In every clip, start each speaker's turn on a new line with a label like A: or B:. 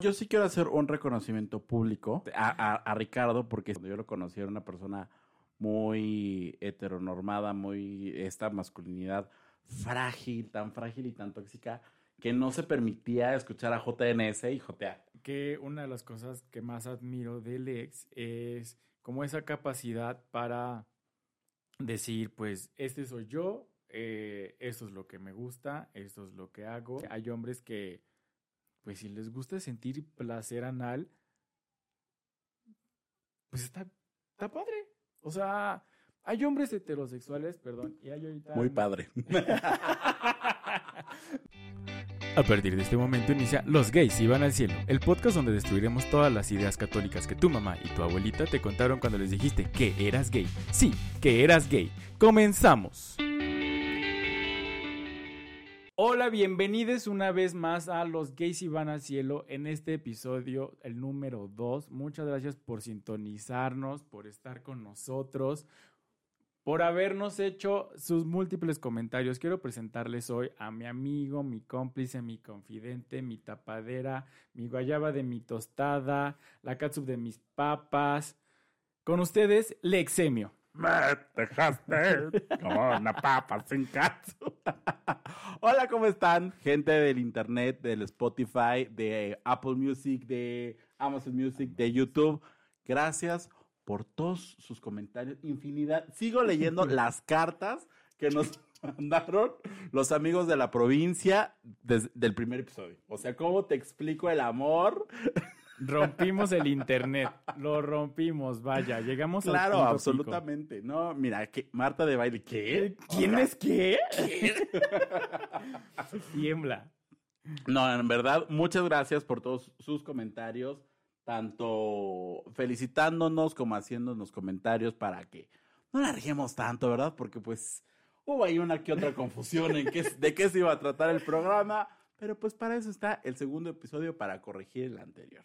A: Yo sí quiero hacer un reconocimiento público a, Ricardo, porque cuando yo lo conocí era una persona muy heteronormada, muy esta masculinidad frágil, tan frágil y tan tóxica, que no se permitía escuchar a JNS y JA.
B: que una de las cosas que más admiro del ex es como esa capacidad para decir, pues, este soy yo, eh, esto es lo que me gusta, esto es lo que hago. Hay hombres que, pues, si les gusta sentir placer anal, pues está, está padre. O sea, hay hombres heterosexuales, perdón, y hay ahorita...
A: Muy padre.
B: A partir de este momento inicia Los gays iban al cielo, el podcast donde destruiremos todas las ideas católicas que tu mamá y tu abuelita te contaron cuando les dijiste que eras gay. Sí, que eras gay. Comenzamos. Hola, bienvenidos una vez más a Los gays iban al cielo en este episodio, el número 2. Muchas gracias por sintonizarnos, por estar con nosotros por habernos hecho sus múltiples comentarios. Quiero presentarles hoy a mi amigo, mi cómplice, mi confidente, mi tapadera, mi guayaba de mi tostada, la catsup de mis papas. Con ustedes, Lexemio.
A: Me dejaste como una papa sin caso. Hola, ¿cómo están? Gente del internet, del Spotify, de Apple Music, de Amazon Music, de YouTube. Gracias por todos sus comentarios. Infinidad. Sigo leyendo las cartas que nos mandaron los amigos de la provincia desde el primer episodio. O sea, ¿cómo te explico el amor?
B: Rompimos el internet, lo rompimos, vaya, llegamos al
A: Claro,
B: pico.
A: absolutamente. No, mira, que Marta de baile, ¿qué?
B: ¿Quién es qué? Tiembla.
A: No, en verdad, muchas gracias por todos sus comentarios, tanto felicitándonos como haciéndonos comentarios para que no larguemos tanto, ¿verdad? Porque pues hubo ahí una que otra confusión en qué, de qué se iba a tratar el programa, pero pues para eso está el segundo episodio para corregir el anterior.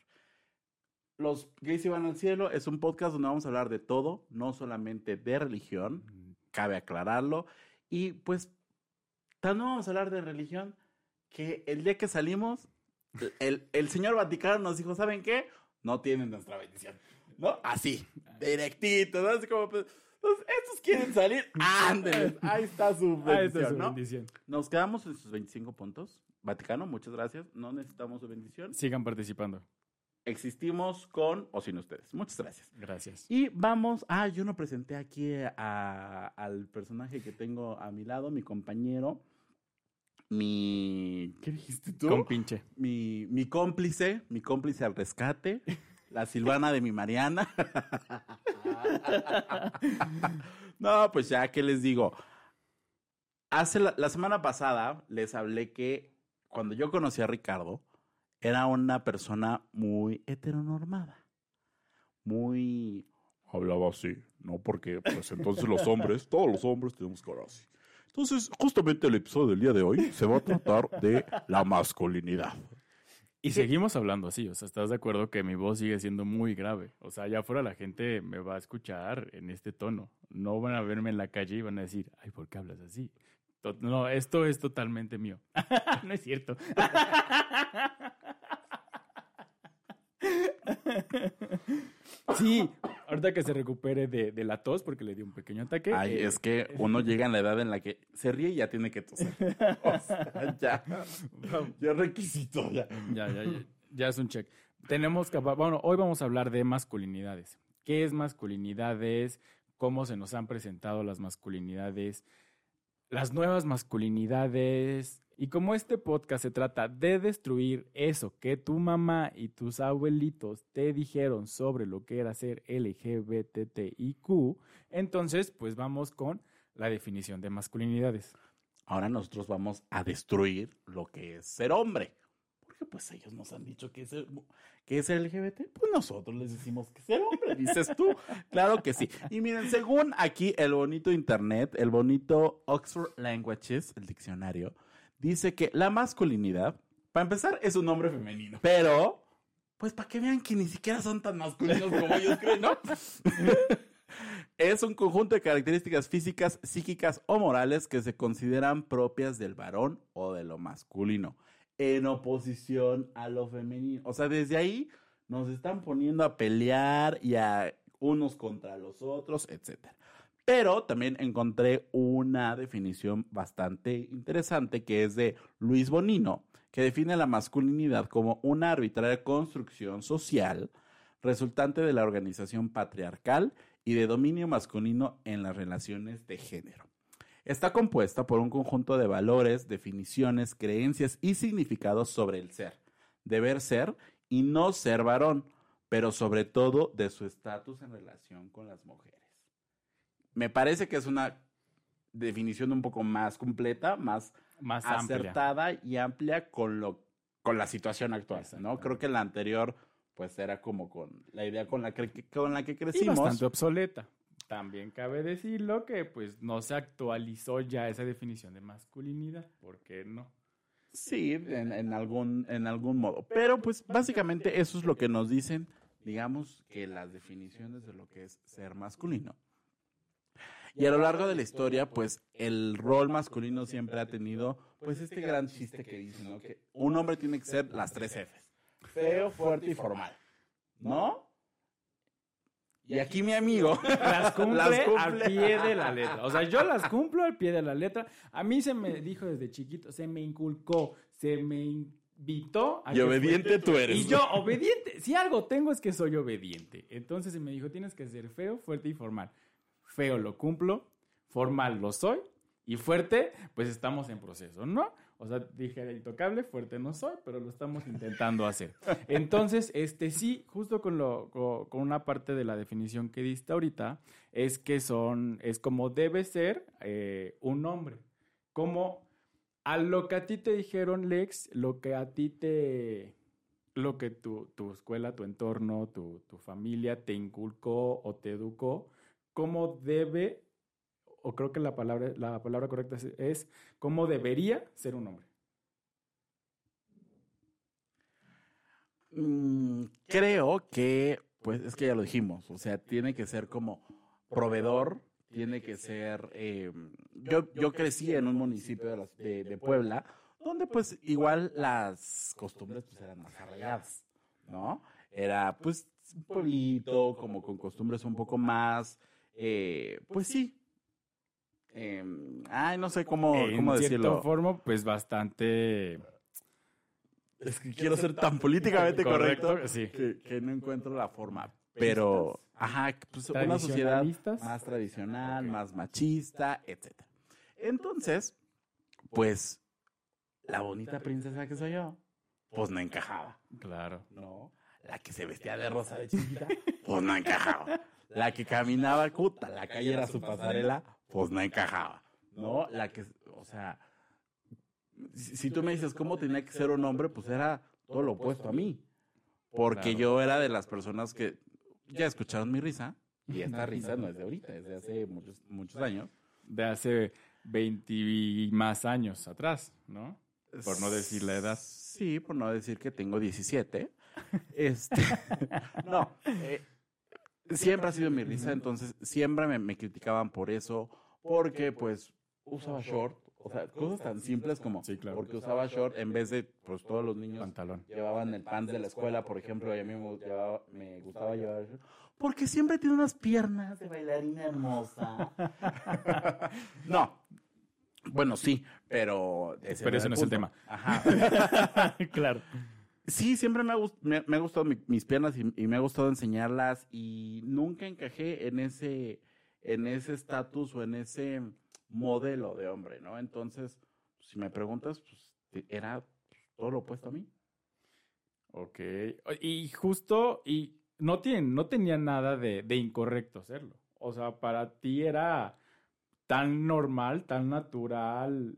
A: Los gays iban al cielo es un podcast donde vamos a hablar de todo, no solamente de religión, cabe aclararlo, y pues también vamos a hablar de religión que el día que salimos, el, el señor Vaticano nos dijo, ¿saben qué? No tienen nuestra bendición. ¿No? Así, directito, ¿no? Así como, pues, estos quieren salir, ándenles, ahí está su bendición,
B: esta es su
A: ¿no?
B: bendición.
A: Nos quedamos en sus 25 puntos. Vaticano, muchas gracias. No necesitamos su bendición.
B: Sigan participando.
A: Existimos con o sin ustedes. Muchas gracias.
B: Gracias.
A: Y vamos, ah, yo no presenté aquí a- al personaje que tengo a mi lado, mi compañero, mi, ¿qué dijiste tú?
B: Con pinche.
A: mi, mi cómplice, mi cómplice al rescate, la Silvana de mi Mariana. no, pues ya, ¿qué les digo? Hace la, la semana pasada les hablé que cuando yo conocí a Ricardo, era una persona muy heteronormada. Muy... Hablaba así, ¿no? Porque pues entonces los hombres, todos los hombres tenemos que hablar así. Entonces, justamente el episodio del día de hoy se va a tratar de la masculinidad.
B: Y seguimos hablando así, o sea, ¿estás de acuerdo que mi voz sigue siendo muy grave? O sea, allá afuera la gente me va a escuchar en este tono. No van a verme en la calle y van a decir, ay, ¿por qué hablas así? No, esto es totalmente mío. no es cierto. sí, ahorita que se recupere de, de la tos porque le dio un pequeño ataque.
A: Ay,
B: eh,
A: es que uno llega en la edad en la que se ríe y ya tiene que toser. O sea, ya. Ya requisito, ya.
B: Ya, ya, ya, ya es un check. Tenemos que, bueno, hoy vamos a hablar de masculinidades. ¿Qué es masculinidades? ¿Cómo se nos han presentado las masculinidades? Las nuevas masculinidades. Y como este podcast se trata de destruir eso que tu mamá y tus abuelitos te dijeron sobre lo que era ser LGBTIQ, entonces pues vamos con la definición de masculinidades.
A: Ahora nosotros vamos a destruir lo que es ser hombre. Porque pues ellos nos han dicho que es, el- que es LGBT. Pues nosotros les decimos que ser hombre, dices tú. Claro que sí. Y miren, según aquí el bonito internet, el bonito Oxford Languages, el diccionario, dice que la masculinidad, para empezar, es un nombre femenino. Pero, pues para que vean que ni siquiera son tan masculinos como ellos creen, ¿no? Es un conjunto de características físicas, psíquicas o morales que se consideran propias del varón o de lo masculino. en oposición a lo femenino. O sea, desde ahí nos están poniendo a pelear y a unos contra los otros, etc. Pero también encontré una definición bastante interesante que es de Luis Bonino, que define la masculinidad como una arbitraria construcción social resultante de la organización patriarcal y de dominio masculino en las relaciones de género. Está compuesta por un conjunto de valores, definiciones, creencias y significados sobre el ser, deber ser y no ser varón, pero sobre todo de su estatus en relación con las mujeres. Me parece que es una definición un poco más completa, más,
B: Más
A: acertada
B: amplia.
A: y amplia con lo con la situación actual, ¿no? Creo que la anterior pues era como con la idea con la que con la que
B: Y
A: crecimos.
B: bastante obsoleta. También cabe decirlo que pues no se actualizó ya esa definición de masculinidad. ¿Por qué no?
A: Sí, en, en algún, en algún modo. Pero pues básicamente eso es lo que nos dicen, digamos, que las definiciones de lo que es ser masculino. Y a lo largo de la historia, pues el rol masculino siempre ha tenido, pues este gran chiste que dicen, ¿no? Que un hombre tiene que ser las tres Fs. Feo, fuerte y formal. ¿No? Y aquí mi amigo
B: Las cumple,
A: Las cumple.
B: al pie de la letra. O sea, yo las cumplo al pie de la letra. A mí se me dijo desde chiquito, se me inculcó, se me invitó. a
A: y
B: que
A: obediente tú eres.
B: Y yo, obediente. Si algo tengo es que soy obediente. Entonces se me dijo, tienes que ser feo, fuerte y formal. Feo lo cumplo, formal lo soy y fuerte, pues estamos en proceso, ¿no? O sea, dije intocable, fuerte no soy, pero lo estamos intentando hacer. Entonces, este sí, justo con, lo, co- con, una parte de la definición que diste ahorita, es que son, es como debe ser eh, un hombre. Como a lo que a ti te dijeron, Lex, lo que a ti te, lo que tu, tu escuela, tu entorno, tu, tu familia te inculcó o te educó, cómo debe, o creo que la palabra, la palabra correcta es, cómo debería ser un hombre.
A: Mm, creo que, pues es que ya lo dijimos, o sea, tiene que ser como proveedor, tiene que ser... eh, yo, yo crecí en un municipio de- de Puebla, donde pues igual las costumbres pues eran más arraigadas, ¿no? Era pues un pueblito, como con costumbres un poco más, eh, pues sí. eh, ay, no sé cómo,
B: en
A: cómo
B: cierta
A: decirlo.
B: forma, pues bastante
A: Es que quiero ser tan políticamente correcto,
B: Correcto, sí.
A: que, que no encuentro la forma. Pero, ajá, pues una sociedad más tradicional, más machista, etc. Entonces, pues, la bonita princesa que soy yo, pues no encajaba,
B: Claro.
A: ¿no? La que se vestía de rosa de chiquita, pues no encajaba. La que caminaba, puta, la calle era su pasarela, pues no encajaba, ¿no? La que, o sea, si, si tú me dices cómo tenía que ser un hombre, pues era todo lo opuesto a mí. Porque yo era de las personas que ya escucharon mi risa, y esta risa no es de ahorita, es de hace muchos, muchos años.
B: De hace 20 y más años atrás, ¿no? Por no decir la edad.
A: Sí, por no decir que tengo 17. Este, no, eh, siempre ha sido mi risa, entonces siempre me, me criticaban por eso, porque pues usaba short, o sea, cosas tan simples como
B: Sí, claro.
A: porque usaba short en vez de pues todos los niños
B: Pantalón.
A: llevaban el pants de la escuela, por ejemplo, y a mí me, llevaba- me gustaba llevar short, porque siempre tiene unas piernas de bailarina hermosa. no. Bueno, sí, pero... ese
B: Pero ese no es el tema.
A: Ajá.
B: claro.
A: Sí, siempre me ha, gustado mi- mis piernas y, me ha gustado enseñarlas y nunca encajé en ese en ese estatus o en ese modelo de hombre, ¿no? Entonces, si me preguntas, pues era todo lo opuesto a mí.
B: Ok. Y justo, y no, tienen, no tenía nada de, de incorrecto hacerlo. O sea, para ti era tan normal, tan natural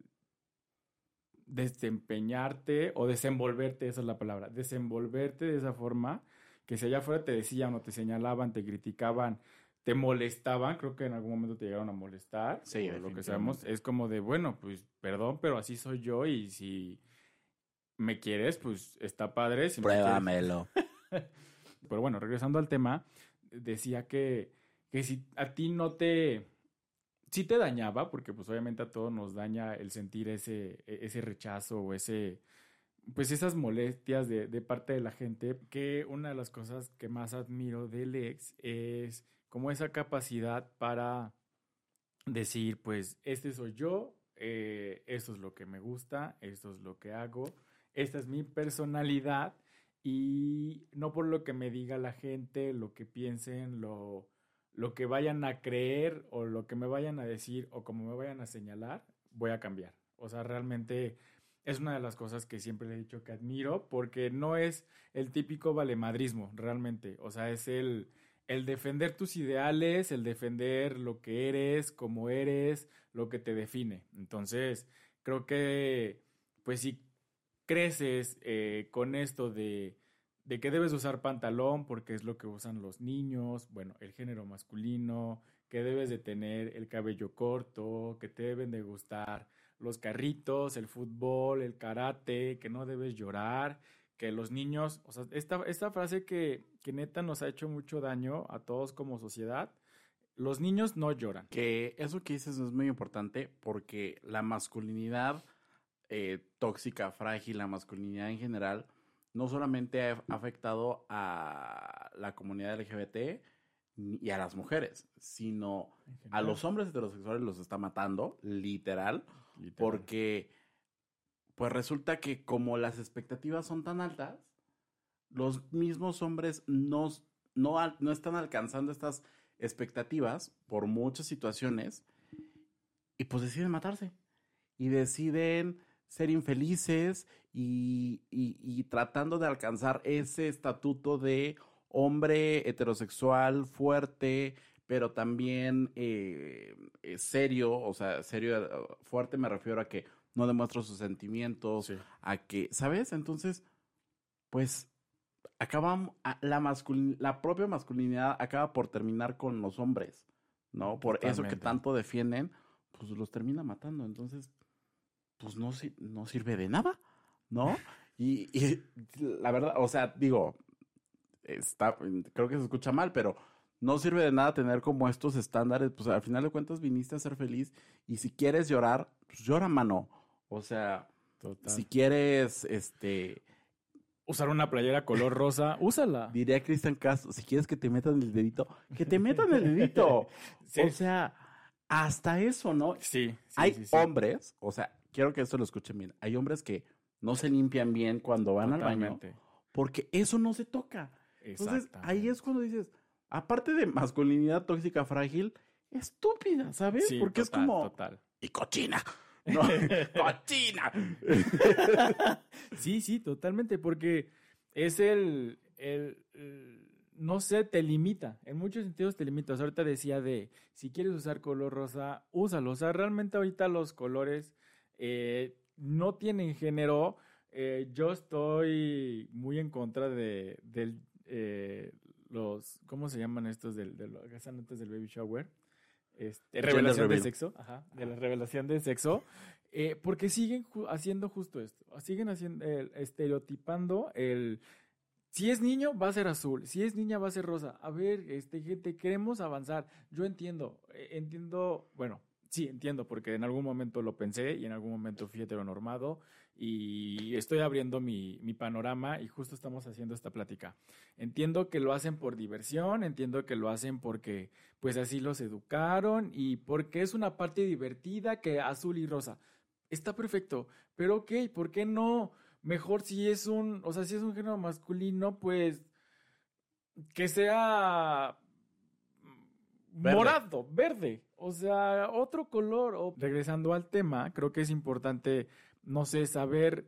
B: desempeñarte o desenvolverte, esa es la palabra, desenvolverte de esa forma, que si allá afuera te decían o te señalaban, te criticaban, te molestaban, creo que en algún momento te llegaron a molestar,
A: Sí,
B: por lo que sabemos, es como de, bueno, pues perdón, pero así soy yo y si me quieres, pues está padre. Si
A: Pruébamelo.
B: pero bueno, regresando al tema, decía que, que si a ti no te... Sí te dañaba, porque pues obviamente a todos nos daña el sentir ese, e- ese rechazo o ese... pues esas molestias de, parte de la gente, que una de las cosas que más admiro del ex es como esa capacidad para decir, pues, este soy yo, eh, esto es lo que me gusta, esto es lo que hago, esta es mi personalidad y no por lo que me diga la gente, lo que piensen, lo, lo que vayan a creer o lo que me vayan a decir o como me vayan a señalar, voy a cambiar. O sea, realmente es una de las cosas que siempre le he dicho que admiro porque no es el típico valemadrismo, realmente. O sea, es el, el defender tus ideales, el defender lo que eres, cómo eres, lo que te define. Entonces, creo que, pues si creces eh, con esto de, de que debes usar pantalón porque es lo que usan los niños, bueno, el género masculino, que debes de tener el cabello corto, que te deben de gustar los carritos, el fútbol, el karate, que no debes llorar, que los niños, o sea, esta, esta frase que, que neta nos ha hecho mucho daño a todos como sociedad, los niños no lloran.
A: Que eso que dices es muy importante porque la masculinidad eh, tóxica, frágil, la masculinidad en general, no solamente ha afectado a la comunidad LGBT y a las mujeres, sino a los hombres heterosexuales los está matando, literal, literal, porque pues resulta que como las expectativas son tan altas, los mismos hombres no, no, no están alcanzando estas expectativas por muchas situaciones y pues deciden matarse y deciden ser infelices y, y, tratando de alcanzar ese estatuto de hombre heterosexual fuerte, pero también eh, eh, serio, o sea, serio, fuerte me refiero a que no demuestra sus sentimientos, a que, ¿sabes? Entonces, pues acaba la, la propia masculinidad acaba por terminar con los hombres, ¿no? Por eso que tanto defienden, pues los termina matando. Entonces, pues no, no sirve de nada, ¿no? Y, y la verdad, o sea, digo, está, creo que se escucha mal, pero no sirve de nada tener como estos estándares, pues al final de cuentas viniste a ser feliz y si quieres llorar, pues llora, mano. O sea, si quieres, este...
B: Usar una playera color rosa, úsala.
A: Diría Cristian Castro, si quieres que te metan el dedito, que te metan el dedito. O sea, hasta eso, ¿no?
B: Sí.
A: Hay hombres, o sea, quiero que esto lo escuchen bien. Hay hombres que no se limpian bien cuando van al baño porque eso no se toca. Entonces, ahí es cuando dices, aparte de masculinidad tóxica frágil, estúpida, ¿sabes? porque es como...
B: Total.
A: Y cochina. No, cochina.
B: sí, sí, totalmente, porque es el, el, no sé, te limita, en muchos sentidos te limita. ahorita decía de, si quieres usar color rosa, úsalo. O sea, realmente ahorita los colores eh, no tienen género. Eh, yo estoy muy en contra de, del, eh, los, ¿cómo se llaman estos del, del, antes del baby shower? Este, revelación de sexo, ajá, de la revelación de sexo, eh, porque siguen haciendo justo esto, siguen haciendo, estereotipando el, si es niño va a ser azul, si es niña va a ser rosa. A ver, este gente, queremos avanzar. Yo entiendo, eh, entiendo, bueno, sí entiendo porque en algún momento lo pensé y en algún momento fui heteronormado y estoy abriendo mi, mi, panorama y justo estamos haciendo esta plática. Entiendo que lo hacen por diversión, entiendo que lo hacen porque pues así los educaron y porque es una parte divertida que azul y rosa. Está perfecto, pero ok, ¿por qué no? Mejor si es un, o sea, si es un género masculino, pues que sea morado, verde, o sea, otro color. O... Regresando al tema, creo que es importante no sé, saber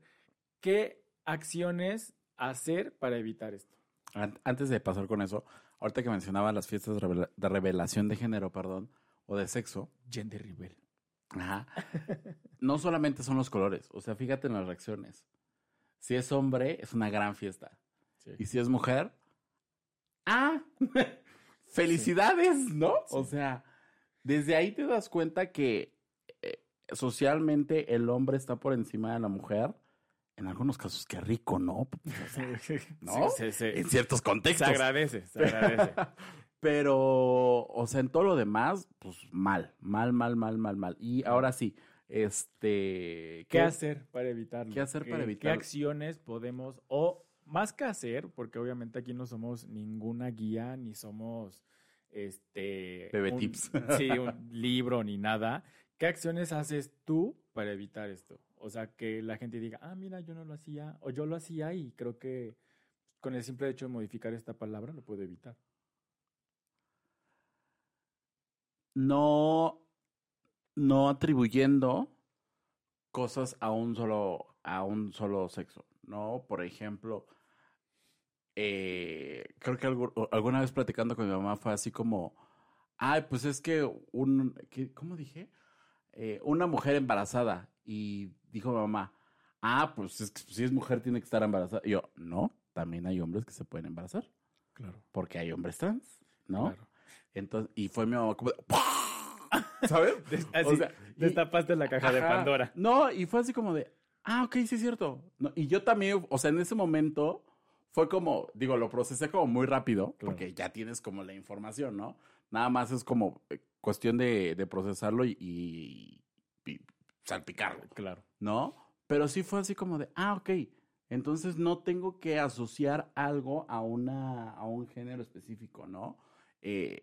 B: qué acciones hacer para evitar esto.
A: Antes de pasar con eso, ahorita que mencionaba las fiestas de revelación de género, perdón, o de sexo.
B: Gender reveal.
A: Ajá. No solamente son los colores, o sea, fíjate en las reacciones. Si es hombre, es una gran fiesta. Y si es mujer, ¡ah! ¡Felicidades! ¿No? O sea, desde ahí te das cuenta que socialmente el hombre está por encima de la mujer. En algunos casos, qué rico, ¿no? ¿No? Sí, sí, en ciertos contextos.
B: Se agradece, se agradece.
A: Pero, o sea, en todo lo demás, pues mal, mal, mal, mal, mal, mal. Y ahora sí, Este,
B: ¿Qué hacer para evitarlo?
A: ¿Qué hacer para
B: ¿Qué
A: evitarlo?
B: acciones podemos, o más que hacer, porque obviamente aquí no somos ninguna guía, ni somos este
A: Bebé
B: un-
A: tips.
B: sí, un libro ni nada. ¿Qué acciones haces tú para evitar esto? O sea, que la gente diga, ah, mira, yo no lo hacía, o yo lo hacía y creo que con el simple hecho de modificar esta palabra lo puedo evitar.
A: no, no atribuyendo cosas a un solo, a un solo sexo, ¿no? Por ejemplo, eh, creo que alguna vez platicando con mi mamá fue así como, ay, pues es que un, ¿qué- ¿cómo dije? Eh, una mujer embarazada y dijo mi mamá, ah, pues es que si es mujer tiene que estar embarazada. Y yo, no, también hay hombres que se pueden embarazar,
B: Claro.
A: porque hay hombres trans, ¿no?
B: Claro.
A: Entonces, y fue mi mamá como, de, ¿sabes?
B: Así,
A: O sea, y-
B: destapaste la caja de. Pandora.
A: No, y fue así como de, ah, ok, sí es cierto. No, y yo también, o sea, en ese momento fue como, digo, lo procesé como muy rápido,
B: Claro.
A: porque ya tienes como la información, ¿no? Nada más es como eh, cuestión de, de procesarlo y, y- y salpicarlo,
B: Claro.
A: ¿no? Pero sí fue así como de, ah, ok. Entonces no tengo que asociar algo a, una, a un género específico, ¿no? Eh,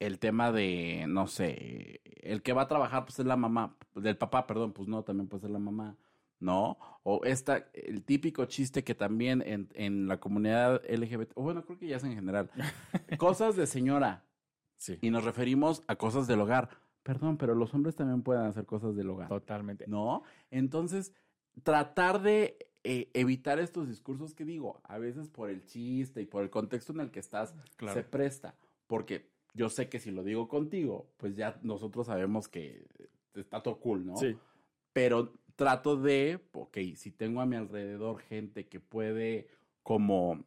A: el tema de, no sé, el que va a trabajar, pues es la mamá, del papá, perdón, pues no, también puede ser la mamá, ¿no? O esta, el típico chiste que también en, en la comunidad LGBT, o bueno, creo que ya es en general, cosas de señora,
B: Sí.
A: y nos referimos a cosas del hogar. Perdón, pero los hombres también pueden hacer cosas del hogar,
B: Totalmente.
A: ¿no? Entonces, tratar de eh, evitar estos discursos que digo, a veces por el chiste y por el contexto en el que estás,
B: Claro.
A: se presta, porque yo sé que si lo digo contigo, pues ya nosotros sabemos que está todo cool, ¿no?
B: Sí.
A: Pero trato de, ok, si tengo a mi alrededor gente que puede como,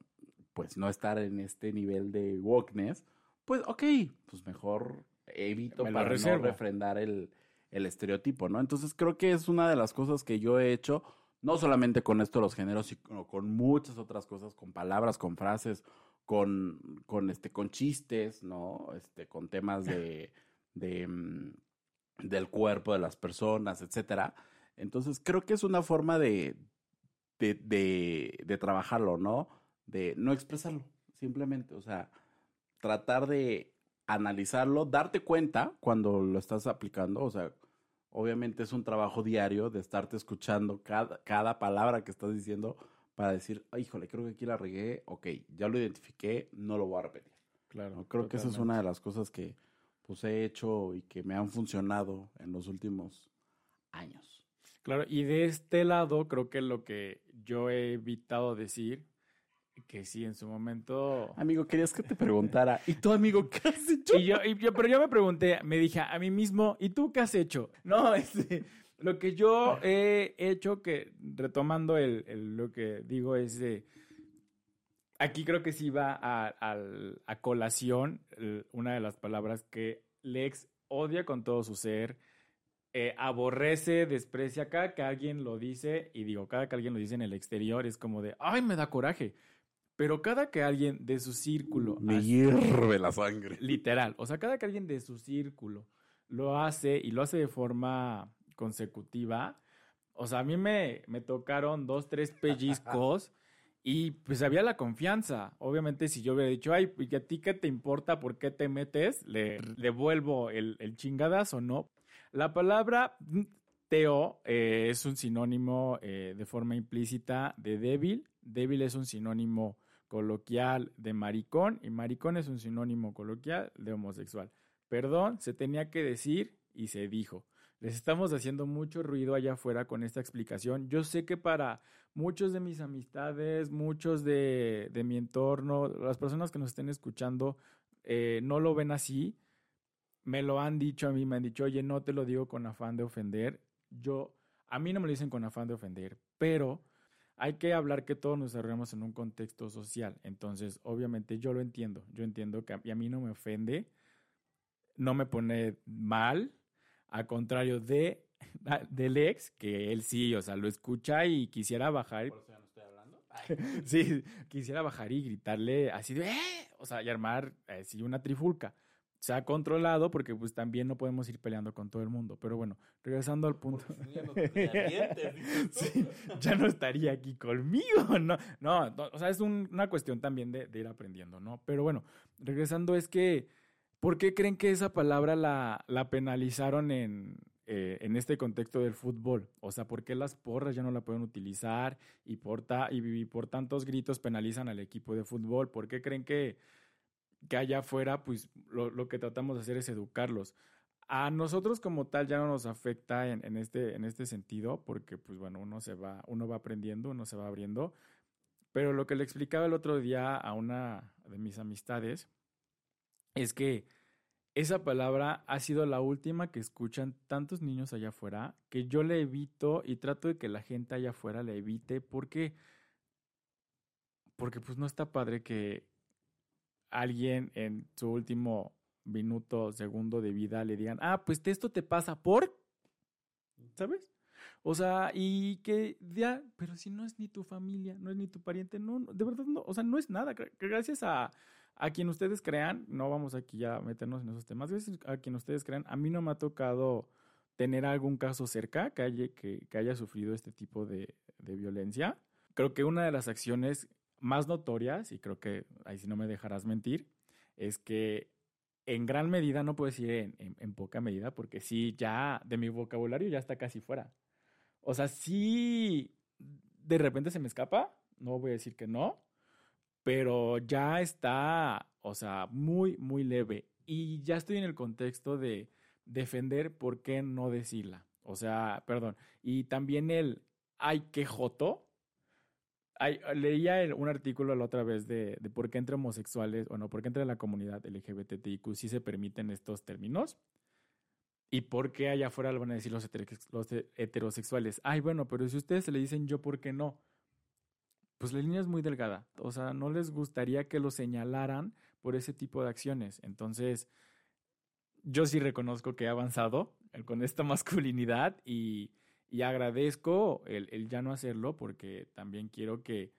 A: pues no estar en este nivel de wokeness, pues ok, pues mejor evito
B: Me
A: para no refrendar el, el estereotipo, ¿no? Entonces creo que es una de las cosas que yo he hecho, no solamente con esto de los géneros, sino con muchas otras cosas, con palabras, con frases, con, con, este, con chistes, ¿no? Este, con temas de, de, mm, del cuerpo de las personas, etcétera. Entonces, creo que es una forma de, de, de, de trabajarlo, ¿no? De no expresarlo, simplemente. O sea, tratar de analizarlo, darte cuenta cuando lo estás aplicando. O sea, obviamente es un trabajo diario de estarte escuchando cada, cada palabra que estás diciendo para decir, "Ay, híjole, creo que aquí la regué. Ok, ya lo identifiqué, no lo voy a repetir.
B: Claro.
A: ¿no? Creo que esa es una de las cosas que pues he hecho y que me han funcionado en los últimos años.
B: Claro, y de este lado creo que lo que yo he evitado decir, que sí, en su momento...
A: Amigo, querías que te preguntara, ¿y tú, amigo, qué has hecho?
B: Y yo, y yo- pero yo me pregunté, me dije a mí mismo, ¿y tú qué has hecho? No, este, lo que yo he hecho, que retomando el, el- lo que digo es de, aquí creo que sí va a, colación el- una de las palabras que Lex odia con todo su ser, eh, aborrece, desprecia, cada que alguien lo dice, y digo, cada que alguien lo dice en el exterior, es como de, ay, me da coraje. Pero cada que alguien de su círculo
A: Me
B: así-
A: hierve la sangre.
B: Literal. O sea, cada que alguien de su círculo lo hace y lo hace de forma consecutiva, o sea, a mí me, me tocaron dos, tres pellizcos y pues había la confianza. Obviamente, si yo hubiera dicho, ay, ¿y a ti qué te importa? ¿Por qué te metes? Le devuelvo el, el chingadazo, ¿no? La palabra teo eh, es un sinónimo eh, de forma implícita de débil. Débil es un sinónimo coloquial de maricón y maricón es un sinónimo coloquial de homosexual. Perdón, se tenía que decir y se dijo. Les estamos haciendo mucho ruido allá afuera con esta explicación. Yo sé que para muchos de mis amistades, muchos de, de mi entorno, las personas que nos estén escuchando, eh, no lo ven así. Me lo han dicho a mí, me han dicho, oye, no te lo digo con afán de ofender. Yo, a mí no me lo dicen con afán de ofender, pero hay que hablar que todos nos desarrollamos en un contexto social. Entonces, obviamente yo lo entiendo. Yo entiendo que a, mí no me ofende, no me pone mal, a contrario de del ex, que él sí, o sea, lo escucha y quisiera bajar.
A: Por eso ya no estoy hablando.
B: Sí, quisiera bajar y gritarle así de, "Eh", o sea, y armar así una trifulca. Se ha controlado porque pues también no podemos ir peleando con todo el mundo. Pero bueno, regresando al punto. sí, ya no estaría aquí conmigo. No, no, o sea, es una cuestión también de, ir aprendiendo, ¿no? Pero bueno, regresando es que, ¿por qué creen que esa palabra la, la penalizaron en, eh, en este contexto del fútbol? O sea, ¿por qué las porras ya no la pueden utilizar y por, y por tantos gritos penalizan al equipo de fútbol? ¿Por qué creen que que allá afuera, pues lo, que tratamos de hacer es educarlos. A nosotros como tal ya no nos afecta en, este, en este sentido, porque pues bueno, uno se va, uno va aprendiendo, uno se va abriendo. Pero lo que le explicaba el otro día a una de mis amistades es que esa palabra ha sido la última que escuchan tantos niños allá afuera que yo le evito y trato de que la gente allá afuera le evite porque porque pues no está padre que alguien en su último minuto, segundo de vida le digan, ah, pues esto te pasa por, ¿sabes? O sea, y que ya, pero si no es ni tu familia, no es ni tu pariente, no, de verdad no, o sea, no es nada. Gracias a, a quien ustedes crean, no vamos aquí ya a meternos en esos temas, gracias a quien ustedes crean, a mí no me ha tocado tener algún caso cerca que haya, que, que haya sufrido este tipo de, de violencia. Creo que una de las acciones más notorias, y creo que ahí sí no me dejarás mentir, es que en gran medida, no puedo decir en, poca medida, porque sí, ya de mi vocabulario ya está casi fuera. O sea, sí, de repente se me escapa, no voy a decir que no, pero ya está, o sea, muy, muy leve. Y ya estoy en el contexto de defender por qué no decirla. O sea, perdón. Y también el, ay, qué joto, leía un artículo la otra vez de, por qué entre homosexuales, o no, por qué entre la comunidad LGBTIQ sí se permiten estos términos. ¿Y por qué allá afuera lo van a decir los, heterosexuales? Ay, bueno, pero si ustedes se le dicen yo, ¿por qué no? Pues la línea es muy delgada. O sea, no les gustaría que lo señalaran por ese tipo de acciones. Entonces, yo sí reconozco que he avanzado con esta masculinidad y, y agradezco el, ya no hacerlo porque también quiero que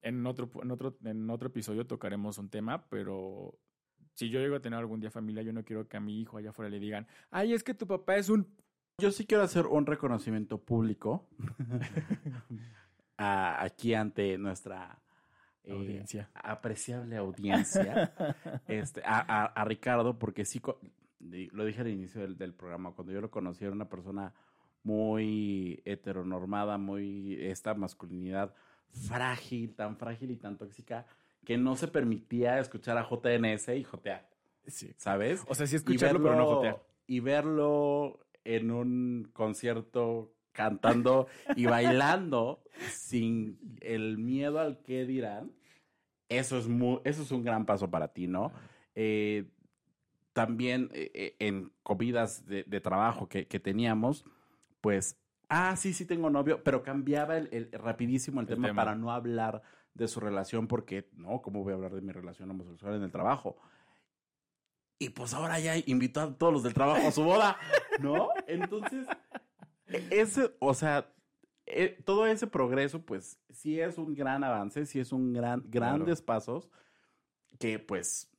B: en otro, en, otro, en otro episodio tocaremos un tema, pero si yo llego a tener algún día familia, yo no quiero que a mi hijo allá afuera le digan, ay, es que tu papá es un...
A: Yo sí quiero hacer un reconocimiento público aquí ante nuestra
B: eh, audiencia.
A: apreciable audiencia, este, a, Ricardo, porque sí, lo dije al inicio del, del programa, cuando yo lo conocí era una persona muy heteronormada, muy esta masculinidad frágil, tan frágil y tan tóxica que no se permitía escuchar a JNS y jotear. ¿Sabes?
B: O sea, sí escucharlo, pero no jotear.
A: Y verlo en un concierto cantando y bailando sin el miedo al que dirán, eso es, muy, eso es un gran paso para ti, ¿no? Eh, también eh, eh, en comidas de, trabajo que, que teníamos, pues, ah, sí, sí tengo novio, pero cambiaba el, rapidísimo el, tema, para no hablar de su relación porque, no, ¿cómo voy a hablar de mi relación homosexual en el trabajo? Y pues ahora ya invitó a todos los del trabajo a su boda, ¿no? Entonces, ese, o sea, e, todo ese progreso, pues sí es un gran avance, sí es un gran, grandes pasos que pues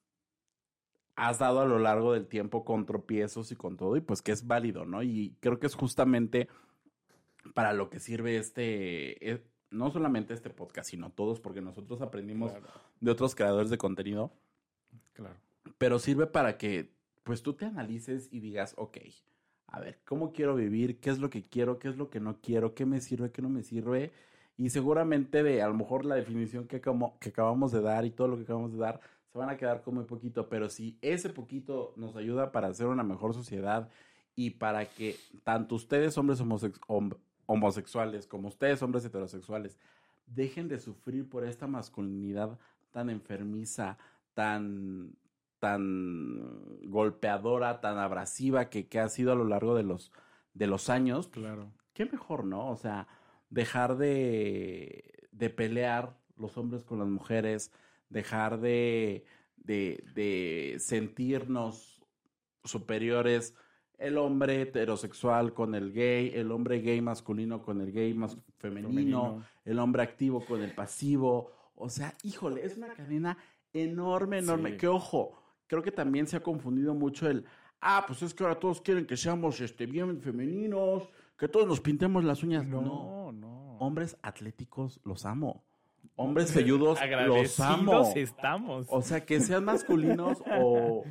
A: has dado a lo largo del tiempo con tropiezos y con todo, y pues que es válido, ¿no? Y creo que es justamente para lo que sirve este, eh, no solamente este podcast, sino todos, porque nosotros aprendimos de otros creadores de contenido.
B: Claro.
A: Pero sirve para que, pues tú te analices y digas, ok, a ver, ¿cómo quiero vivir? ¿Qué es lo que quiero? ¿Qué es lo que no quiero? ¿Qué me sirve? ¿Qué no me sirve? Y seguramente de a lo mejor la definición que, como, que acabamos de dar y todo lo que acabamos de dar se van a quedar con muy poquito, pero si ese poquito nos ayuda para hacer una mejor sociedad y para que tanto ustedes, hombres homosexuales, como ustedes, hombres heterosexuales, dejen de sufrir por esta masculinidad tan enfermiza, tan, tan golpeadora, tan abrasiva que, que ha sido a lo largo de los, de los años.
B: Claro.
A: Qué mejor, ¿no? O sea, dejar de, de pelear los hombres con las mujeres, dejar de, de, sentirnos superiores el hombre heterosexual con el gay, el hombre gay masculino con el gay femenino, el hombre activo con el pasivo. O sea, híjole, es una cadena enorme, enorme. Que ojo, creo que también se ha confundido mucho el, ah, pues es que ahora todos quieren que seamos este, bien femeninos, que todos nos pintemos las uñas. No,
B: No, no.
A: hombres atléticos los amo. Hombres velludos los amo.
B: estamos.
A: O sea, que sean masculinos o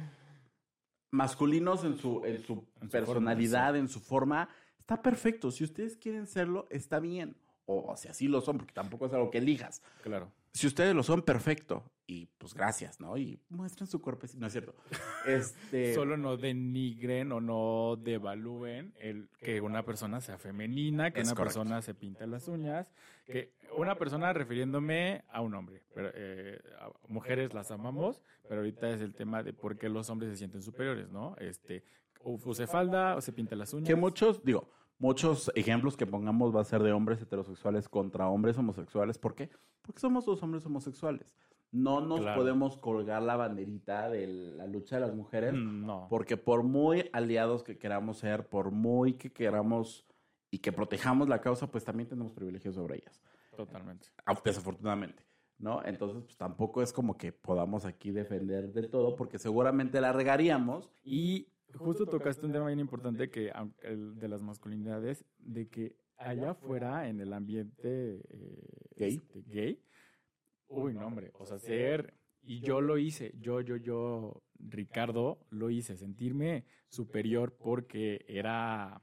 A: masculinos en su, en su
B: En su
A: personalidad, en su forma, está perfecto. Si ustedes quieren serlo, está bien. O si así lo son, porque tampoco es algo que elijas.
B: claro.
A: Si ustedes lo son, perfecto. Y pues gracias, ¿no? Y muestren su cuerpo. No es cierto. Este,
B: Solo no denigren o no devalúen el que una persona sea femenina, que
A: Es
B: una
A: correcto.
B: persona se pinta las uñas, que una persona refiriéndome a un hombre. Pero, eh, a mujeres las amamos, pero ahorita es el tema de por qué los hombres se sienten superiores, ¿no? Este, o use falda o se pinta las uñas.
A: que muchos, digo, muchos ejemplos que pongamos va a ser de hombres heterosexuales contra hombres homosexuales. ¿Por qué? Porque somos dos hombres homosexuales. No nos
B: Claro.
A: podemos colgar la banderita de la lucha de las mujeres.
B: Mm, No.
A: Porque por muy aliados que queramos ser, por muy que queramos y que protejamos la causa, pues también tenemos privilegios sobre ellas.
B: Totalmente.
A: Ah, Desafortunadamente. ¿No? Entonces, pues tampoco es como que podamos aquí defender de todo, porque seguramente la regaríamos.
B: Y justo tocaste un tema bien importante que el de las masculinidades, de que allá afuera en el ambiente eh,
A: Gay.
B: este, gay, uy, no, hombre, o sea, ser, y yo lo hice, yo, yo, yo, Ricardo, lo hice, sentirme superior porque era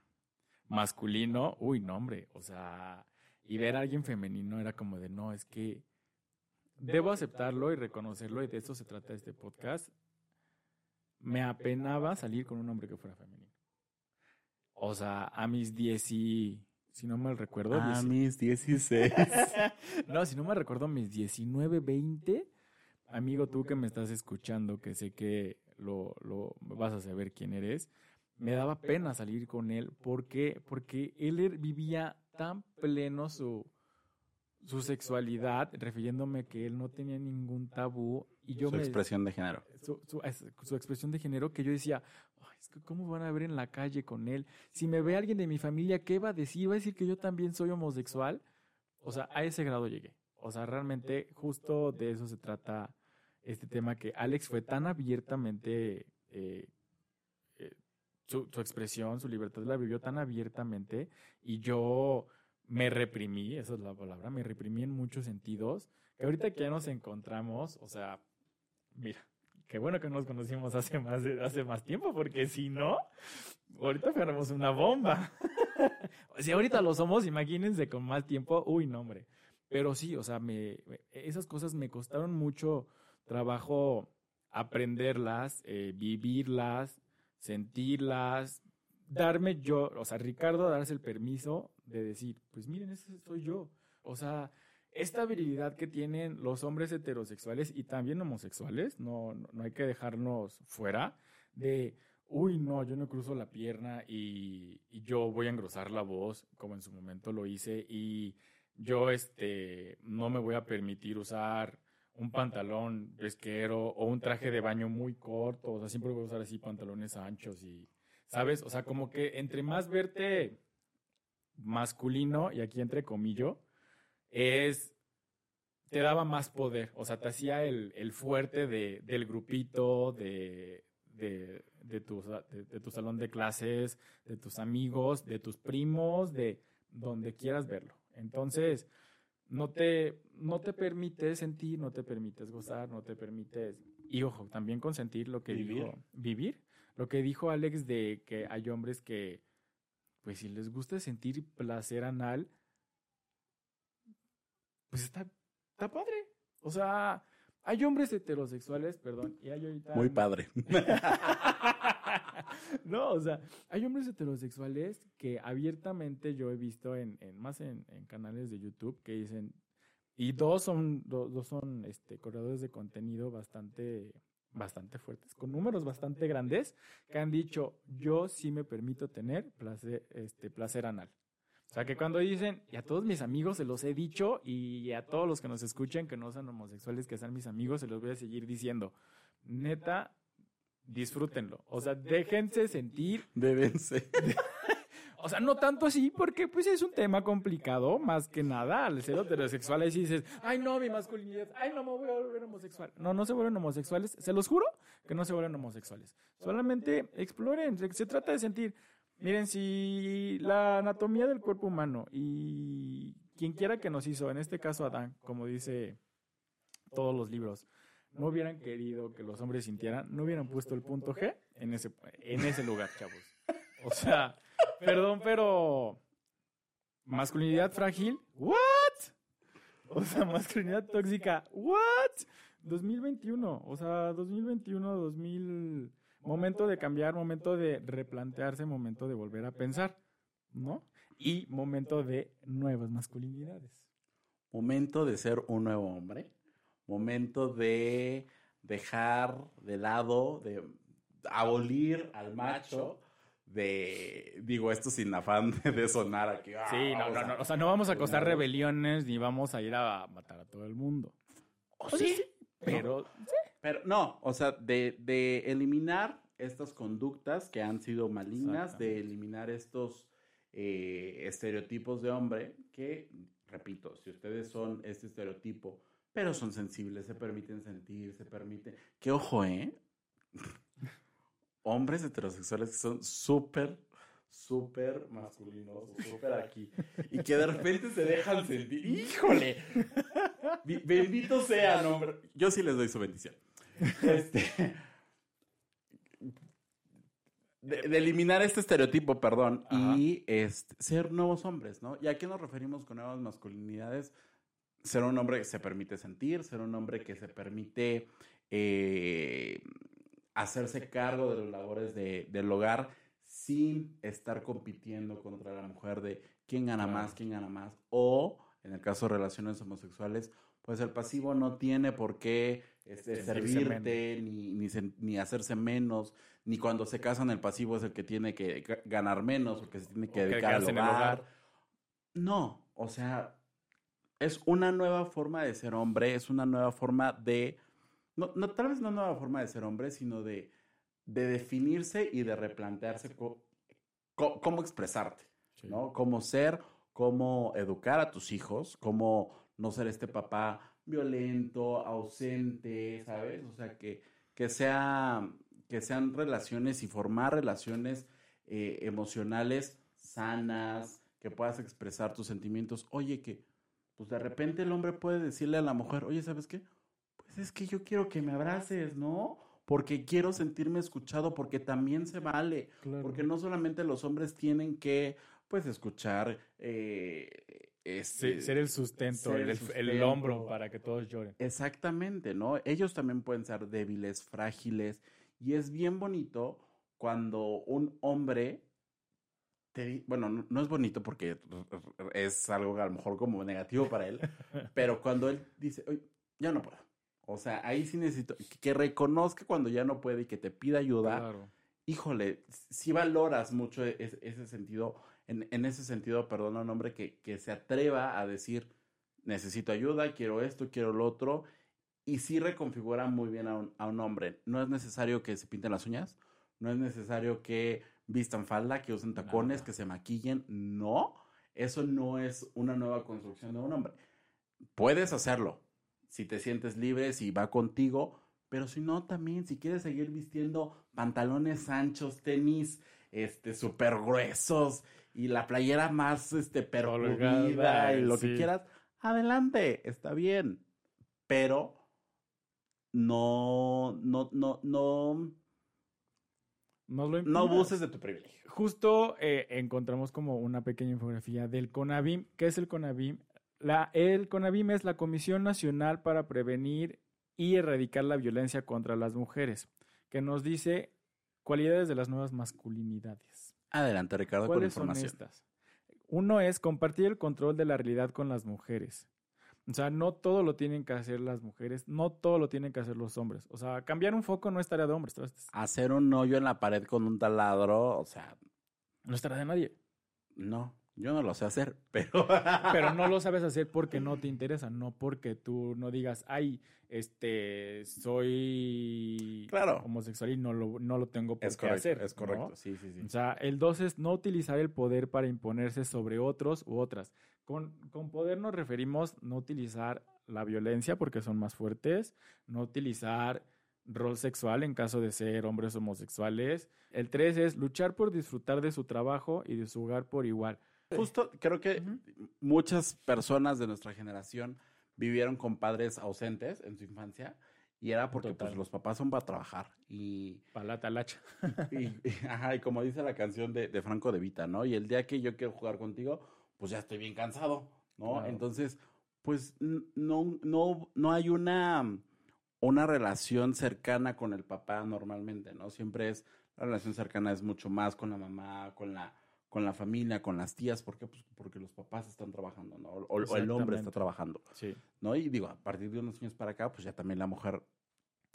B: masculino, uy, no, hombre, o sea, y ver a alguien femenino era como de, no, es que debo aceptarlo y reconocerlo, y de eso se trata este podcast, me apenaba salir con un hombre que fuera femenino. O sea, a mis 10 y... Si no mal recuerdo...
A: A
B: 10
A: mis 16.
B: no, si no me recuerdo, mis 19, 20... Amigo, tú que me estás escuchando, que sé que lo, lo vas a saber quién eres, me daba pena salir con él. ¿Por qué? Porque él er- vivía tan pleno su, su sexualidad, refiriéndome que él no tenía ningún tabú y yo
A: Su
B: me
A: expresión de género.
B: su, su- es- su expresión de género que yo decía, "Ay, es que ¿cómo van a ver en la calle con él? Si me ve alguien de mi familia, ¿qué va a decir? ¿Va a decir que yo también soy homosexual? O sea, a ese grado llegué. O sea, realmente justo de eso se trata este tema que Alex fue tan abiertamente, eh, eh, su, su expresión, su libertad la vivió tan abiertamente y yo me reprimí, esa es la palabra, me reprimí en muchos sentidos, que ahorita que ya nos encontramos, o sea, mira, qué bueno que nos conocimos hace más, hace más tiempo, porque si no, ahorita fuéramos una bomba. si ahorita lo somos, imagínense con más tiempo, uy, no, hombre. Pero sí, o sea, me- esas cosas me costaron mucho trabajo aprenderlas, eh, vivirlas, sentirlas, darme yo, o sea, Ricardo darse el permiso de decir, pues miren, ese soy yo. O sea, esta habilidad que tienen los hombres heterosexuales y también homosexuales, no, no, hay que dejarnos fuera, de, uy, no, yo no cruzo la pierna y, y yo voy a engrosar la voz, como en su momento lo hice, y yo este, no me voy a permitir usar un pantalón pesquero o un traje de baño muy corto, o sea, siempre voy a usar así pantalones anchos y, ¿sabes? O sea, como que entre más verte masculino, y aquí entre comillo, es, te daba más poder, o sea, te hacía el, el fuerte de, del grupito, de, de, de, tu, de- de tu salón de clases, de tus amigos, de tus primos, de donde quieras verlo. Entonces, no te, no te permites sentir, no te permites gozar, no te permites, y ojo, también consentir lo que
A: Vivir.
B: dijo, vivir, lo que dijo Alex de que hay hombres que, pues si les gusta sentir placer anal, pues está, está padre. O sea, hay hombres heterosexuales, perdón, y hay ahorita...
A: Muy padre.
B: no, o sea, hay hombres heterosexuales que abiertamente yo he visto en, en más en, en canales de YouTube que dicen, y dos son, do- dos son este, corredores de contenido bastante, bastante fuertes, con números bastante grandes, que han dicho, yo sí me permito tener placer, este, placer anal. O sea, que cuando dicen, y a todos mis amigos se los he dicho, y a todos los que nos escuchen que no sean homosexuales, que sean mis amigos, se los voy a seguir diciendo. Neta, disfrútenlo. O sea, déjense sentir.
A: Débense.
B: O sea, no tanto así, porque pues es un tema complicado, más que nada, al ser heterosexual, ahí sí dices, ay no, mi masculinidad, ay no me voy a volver homosexual. No, no se vuelven homosexuales, se los juro que no se vuelven homosexuales. Solamente exploren, se trata de sentir. Miren, si la anatomía del cuerpo humano y quien quiera que nos hizo, en este caso Adán, como dice todos los libros, no hubieran querido que los hombres sintieran, no hubieran puesto el punto G en ese, en ese lugar, chavos. O sea, perdón, pero masculinidad frágil, ¿what? O sea, masculinidad tóxica, ¿what? 2021, o sea, 2021, 2000, momento de cambiar, momento de replantearse, momento de volver a pensar, ¿no? Y momento de nuevas masculinidades.
A: Momento de ser un nuevo hombre momento de dejar de lado, de abolir al macho, de, digo esto sin afán de, sonar aquí.
B: Ah, sí, no, no, no, o sea, no vamos a causar rebeliones ni vamos a ir a matar a todo el mundo.
A: sí, pero, pero no, o sea, de, de eliminar estas conductas que han sido malignas, de eliminar estos eh, estereotipos de hombre que, repito, si ustedes son este estereotipo pero son sensibles, se permiten sentir, se permiten... Que ojo, ¿eh? Hombres heterosexuales que son súper, súper masculinos, súper aquí, y que de repente se dejan sentir. ¡Híjole! Bendito sea, hombre. Yo sí les doy su bendición. Este... De, eliminar este estereotipo, perdón, y este, ser nuevos hombres, ¿no? ¿Y a qué nos referimos con nuevas masculinidades? ser un hombre que se permite sentir, ser un hombre que se permite eh, hacerse cargo de las labores del hogar sin estar compitiendo contra la mujer de quién gana más, quién gana más. O, en el caso de relaciones homosexuales, pues el pasivo no tiene por qué este, servirte, ni, ni, ni, hacerse menos, ni cuando se casan el pasivo es el que tiene que ganar menos o que se tiene que dedicar al hogar. No, o sea, es una nueva forma de ser hombre, es una nueva forma de, no, tal vez no nueva forma de ser hombre, sino de, de definirse y de replantearse cómo expresarte, ¿no? Cómo ser, cómo educar a tus hijos, cómo no ser este papá violento, ausente, ¿sabes? O sea, que, que, sea, que sean relaciones y formar relaciones eh, emocionales sanas, que puedas expresar tus sentimientos. Oye, que pues de repente el hombre puede decirle a la mujer, oye, ¿sabes qué? Pues es que yo quiero que me abraces, ¿no? Porque quiero sentirme escuchado, porque también se vale. Porque no solamente los hombres tienen que, pues, escuchar. Eh, este,
B: ser el sustento, el, el, hombro para que todos lloren.
A: Exactamente, ¿no? Ellos también pueden ser débiles, frágiles. Y es bien bonito cuando un hombre bueno, no, es bonito porque es algo a lo mejor como negativo para él, pero cuando él dice, oye, ya no puedo. O sea, ahí sí necesito que reconozca cuando ya no puede y que te pida ayuda. Híjole, si valoras mucho e, ese, sentido, en, ese sentido, perdón a un hombre que, que se atreva a decir, necesito ayuda, quiero esto, quiero lo otro, y sí reconfigura muy bien a un, a un hombre. No es necesario que se pinten las uñas, no es necesario que vistan falda, que usen tacones, que se maquillen. No, eso no es una nueva construcción de un hombre. Puedes hacerlo si te sientes libre, si va contigo, pero si no, también, si quieres seguir vistiendo pantalones anchos, tenis, este, súper gruesos y la playera más, este, perolgada y lo que quieras, adelante, está bien. Pero no, no, no, no, no, lo abuses de tu privilegio.
B: Justo eh, encontramos como una pequeña infografía del CONAVIM. ¿Qué es el CONAVIM? La, el CONAVIM es la Comisión Nacional para Prevenir y Erradicar la Violencia contra las Mujeres, que nos dice cualidades de las nuevas masculinidades.
A: Adelante, Ricardo, con información. Son estas?
B: Uno es compartir el control de la realidad con las mujeres. O sea, no todo lo tienen que hacer las mujeres, no todo lo tienen que hacer los hombres. O sea, cambiar un foco no es tarea de hombres.
A: Hacer un hoyo en la pared con un taladro, o sea.
B: No es tarea de nadie.
A: No. Yo no lo sé hacer, pero...
B: pero no lo sabes hacer porque no te interesa, no porque tú no digas, ay, este, soy
A: Claro.
B: homosexual y no lo, no lo tengo por
A: Es
B: qué
A: correcto,
B: hacer.
A: es correcto,
B: ¿no?
A: sí, sí, sí.
B: O sea, el dos es no utilizar el poder para imponerse sobre otros u otras. Con, con poder nos referimos no utilizar la violencia porque son más fuertes, no utilizar rol sexual en caso de ser hombres homosexuales. El tres es luchar por disfrutar de su trabajo y de su hogar por igual.
A: Justo creo que muchas personas de nuestra generación vivieron con padres ausentes en su infancia y era porque pues, los papás son para trabajar y,
B: Para la talacha.
A: y, y- ajá, y como dice la canción de, de Franco de Vita, ¿no? Y el día que yo quiero jugar contigo, pues ya estoy bien cansado, ¿no?
B: Claro.
A: Entonces, pues no, no, no hay una, una relación cercana con el papá normalmente, ¿no? Siempre es, la relación cercana es mucho más con la mamá, con la, con la familia, con las tías, ¿por qué? Pues porque los papás están trabajando, ¿no? O, o el hombre está trabajando,
B: Sí.
A: ¿no? Y digo, a partir de unos años para acá, pues ya también la mujer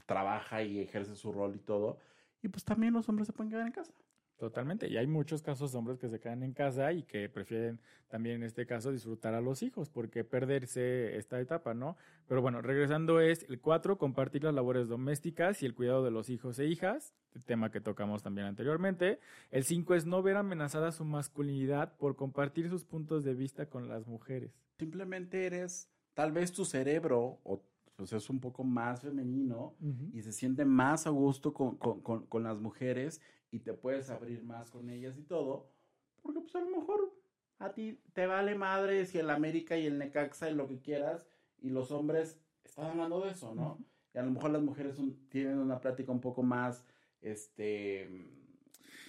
A: trabaja y ejerce su rol y todo, y pues también los hombres se pueden quedar en casa.
B: Totalmente. Y hay muchos casos de hombres que se quedan en casa y que prefieren también en este caso disfrutar a los hijos porque perderse esta etapa, ¿no? Pero bueno, regresando es el cuatro, compartir las labores domésticas y el cuidado de los hijos e hijas, tema que tocamos también anteriormente. El cinco es no ver amenazada su masculinidad por compartir sus puntos de vista con las mujeres.
A: Simplemente eres, tal vez tu cerebro, o pues es un poco más femenino, y se siente más a gusto con, con- con- con las mujeres y te puedes abrir más con ellas y todo, porque pues a lo mejor a ti te vale madre si el América y el Necaxa y lo que quieras, y los hombres están hablando de eso, ¿no? Y a lo mejor las mujeres tienen una plática un poco más, este,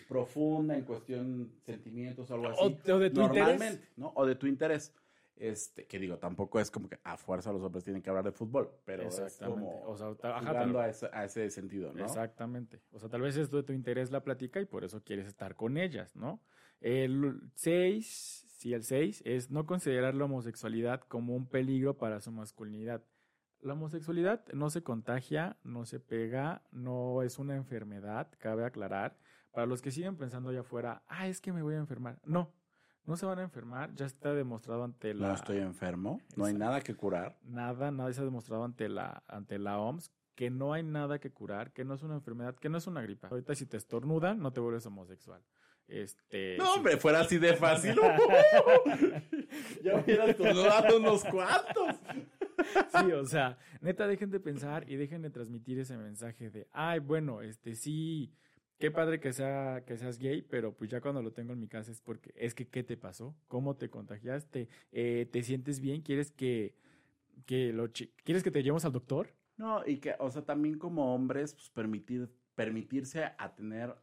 A: profunda en cuestión sentimientos o algo así.
B: O, de tu interés.
A: Normalmente, ¿no? O de tu interés. Este, que digo, tampoco es como que a fuerza los hombres tienen que hablar de fútbol, pero es
B: Exactamente.
A: como
B: O sea,
A: jugando a ese, a ese sentido, ¿no?
B: Exactamente. O sea, tal vez es de tu interés la plática y por eso quieres estar con ellas, ¿no? El 6, sí, el 6 es no considerar la homosexualidad como un peligro para su masculinidad. La homosexualidad no se contagia, no se pega, no es una enfermedad, cabe aclarar. Para los que siguen pensando allá afuera, ah, es que me voy a enfermar. No, no se van a enfermar, ya está demostrado ante la...
A: No estoy enfermo, no hay nada que curar.
B: nada, nada se ha demostrado ante la, ante la OMS que no hay nada que curar, que no es una enfermedad, que no es una gripa. Ahorita si te estornudan, no te vuelves homosexual. Este,
A: No,
B: si-
A: hombre, fuera así de fácil. ya hubieras tomado unos cuantos.
B: Sí, o sea, neta, dejen de pensar y dejen de transmitir ese mensaje de, ay, bueno, este sí, qué padre que sea que seas gay, pero pues ya cuando lo tengo en mi casa es porque es que qué te pasó, cómo te contagiaste, Eh, te sientes bien, quieres que que lo quieres que te llevemos al doctor.
A: No, y que, o sea, también como hombres, pues permitir, permitirse a tener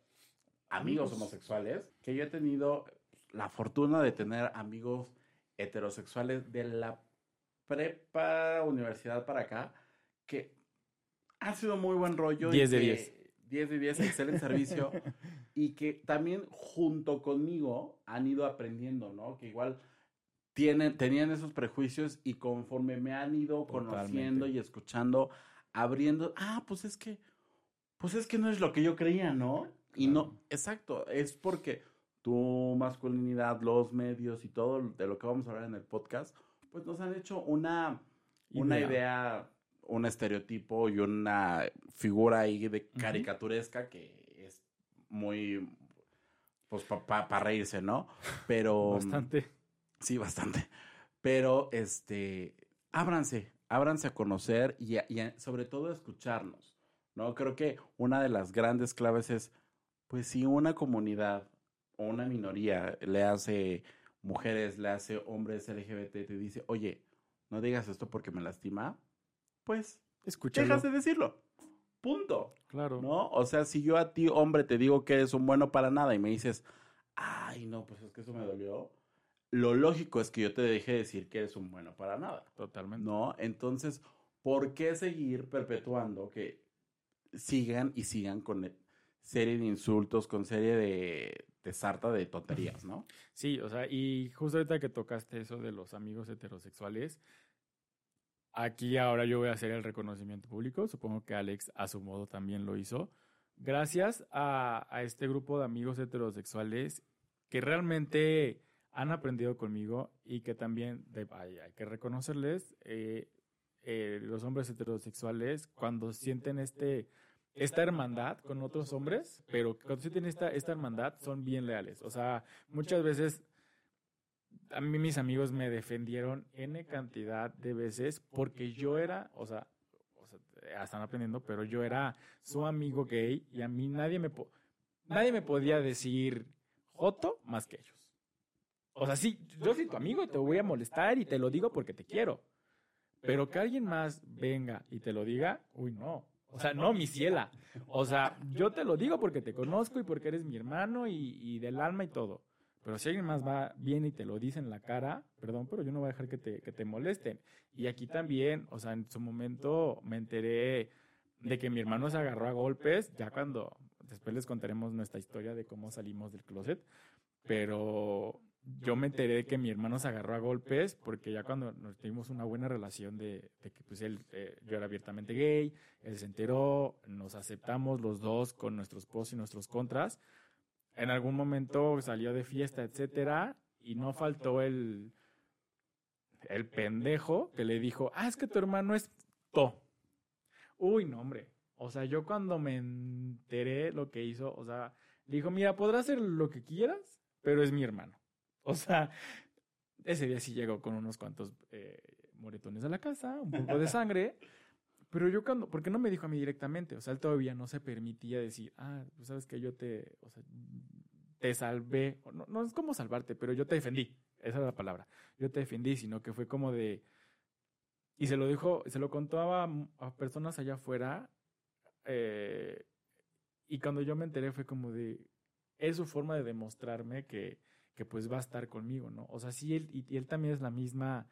A: amigos homosexuales, que yo he tenido la fortuna de tener amigos heterosexuales de la prepa universidad para acá, que ha sido muy buen rollo. y
B: 10 de
A: que-
B: 10.
A: 10 de 10, excelente servicio. y que también junto conmigo han ido aprendiendo, ¿no? Que igual tienen, tenían esos prejuicios y conforme me han ido conociendo y escuchando, abriendo, ah, pues es que, pues es que no es lo que yo creía, ¿no? Y no, exacto, es porque tu masculinidad, los medios y todo de lo que vamos a hablar en el podcast, pues nos han hecho una, una
B: Idea.
A: idea, un estereotipo y una figura ahí de caricaturesca que es muy, pues para reírse, ¿no? Pero...
B: Bastante.
A: Sí, bastante. Pero, este, ábranse, ábranse a conocer y, a- y a- sobre todo a escucharnos, ¿no? Creo que una de las grandes claves es, pues si una comunidad o una minoría le hace mujeres, le hace hombres LGBT, te dice, oye, no digas esto porque me lastima, pues
B: Escúchalo.
A: dejas de decirlo. Punto.
B: Claro.
A: ¿No? O sea, si yo a ti, hombre, te digo que eres un bueno para nada y me dices, ay, no, pues es que eso me dolió, lo lógico es que yo te deje decir que eres un bueno para nada,
B: Totalmente.
A: ¿no? Entonces, ¿por qué seguir perpetuando que sigan y sigan con e- serie de insultos, con serie de, de sarta de tonterías, ¿no?
B: Sí, o sea, y justo ahorita que tocaste eso de los amigos heterosexuales, aquí ahora yo voy a hacer el reconocimiento público, supongo que Alex a su modo también lo hizo, gracias a, a este grupo de amigos heterosexuales que realmente han aprendido conmigo y que también hay, que reconocerles, eh, eh, los hombres heterosexuales, cuando sienten este, esta hermandad con otros hombres, pero cuando sienten esta, esta hermandad, son bien leales. O sea, muchas veces a mí mis amigos me defendieron N cantidad de veces porque yo era, o sea, están aprendiendo, pero yo era su amigo gay y a mí nadie me, nadie me podía decir Joto más que ellos. O sea, sí, yo soy tu amigo y te voy a molestar y te lo digo porque te quiero. Pero que alguien más venga y te lo diga, uy, no. O sea, no, mi ciela. O sea, yo te lo digo porque te conozco y porque eres mi hermano y, del alma y todo. Pero si alguien más va, viene y te lo dice en la cara, perdón, pero yo no voy a dejar que te, que te molesten. Y aquí también, o sea, en su momento me enteré de que mi hermano se agarró a golpes, ya cuando, después les contaremos nuestra historia de cómo salimos del closet, pero yo me enteré de que mi hermano se agarró a golpes porque ya cuando nos tuvimos una buena relación de, que pues él, eh, yo era abiertamente gay, él se enteró, nos aceptamos los dos con nuestros pros y nuestros contras. En algún momento salió de fiesta, etcétera, y no faltó el, el pendejo que le dijo, ah, es que tu hermano es to. Uy, no, hombre. O sea, yo cuando me enteré lo que hizo, o sea, dijo, mira, podrás hacer lo que quieras, pero es mi hermano. O sea, ese día sí llegó con unos cuantos eh, moretones a la casa, un poco de sangre. Pero yo cuando, ¿por qué no me dijo a mí directamente? O sea, él todavía no se permitía decir, ah, pues sabes que yo te, o sea, te salvé. No, no es como salvarte, pero yo te defendí. Esa es la palabra. Yo te defendí, sino que fue como de, y se lo dijo, se lo contó a, a personas allá afuera. Eh, y cuando yo me enteré fue como de, es su forma de demostrarme que, que pues va a estar conmigo, ¿no? O sea, sí, él, y, él también es la misma,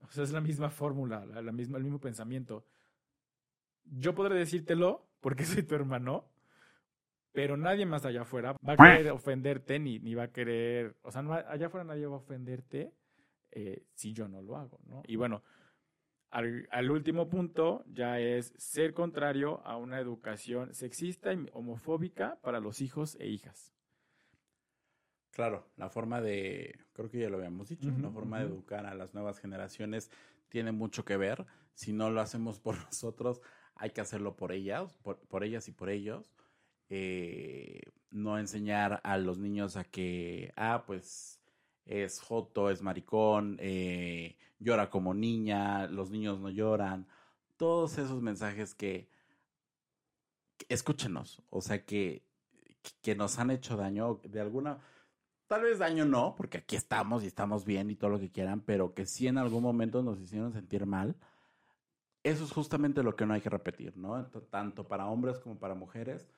B: o sea, es la misma fórmula, la, misma, el mismo pensamiento. Yo podré decírtelo porque soy tu hermano, pero nadie más allá afuera va a querer ofenderte ni, ni va a querer, o sea, allá afuera nadie va a ofenderte eh, si yo no lo hago, ¿no? Y bueno, al, al, último punto ya es ser contrario a una educación sexista y homofóbica para los hijos e hijas.
A: Claro, la forma de, creo que ya lo habíamos dicho, la forma de educar a las nuevas generaciones tiene mucho que ver. Si no lo hacemos por nosotros, hay que hacerlo por ellas, por, ellas y por ellos. Eh, no enseñar a los niños a que, ah, pues es joto, es maricón, eh, llora como niña, los niños no lloran. Todos esos mensajes que, que escúchenos, o sea, que, que nos han hecho daño de alguna Tal vez daño no, porque aquí estamos y estamos bien y todo lo que quieran, pero que sí en algún momento nos hicieron sentir mal. Eso es justamente lo que no hay que repetir, ¿no? Tanto para hombres como para mujeres,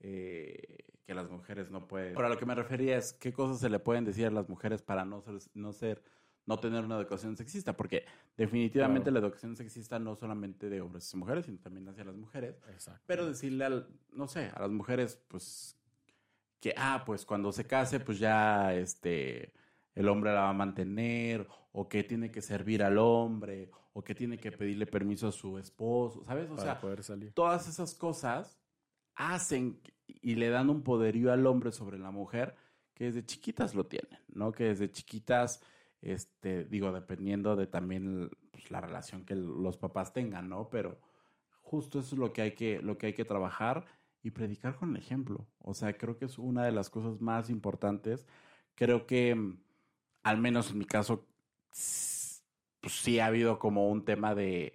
A: eh, que las mujeres no pueden. Pero a lo que me refería es qué cosas se le pueden decir a las mujeres para no ser, no ser, no tener una educación sexista, porque definitivamente la educación sexista no solamente de hombres y mujeres, sino también hacia las mujeres. Exacto. Pero decirle al, no sé, a las mujeres, pues que, ah, pues cuando se case, pues ya este, el hombre la va a mantener, o que tiene que servir al hombre, o que tiene que pedirle permiso a su esposo, ¿sabes? O sea,
B: poder salir.
A: todas esas cosas hacen y le dan un poderío al hombre sobre la mujer que desde chiquitas lo tienen, ¿no? Que desde chiquitas, este, digo, dependiendo de también pues, la relación que los papás tengan, ¿no? Pero justo eso es lo que hay que, lo que, hay que trabajar y predicar con el ejemplo. O sea, creo que es una de las cosas más importantes. Creo que, mm, al menos en mi caso, pues sí ha habido como un tema de,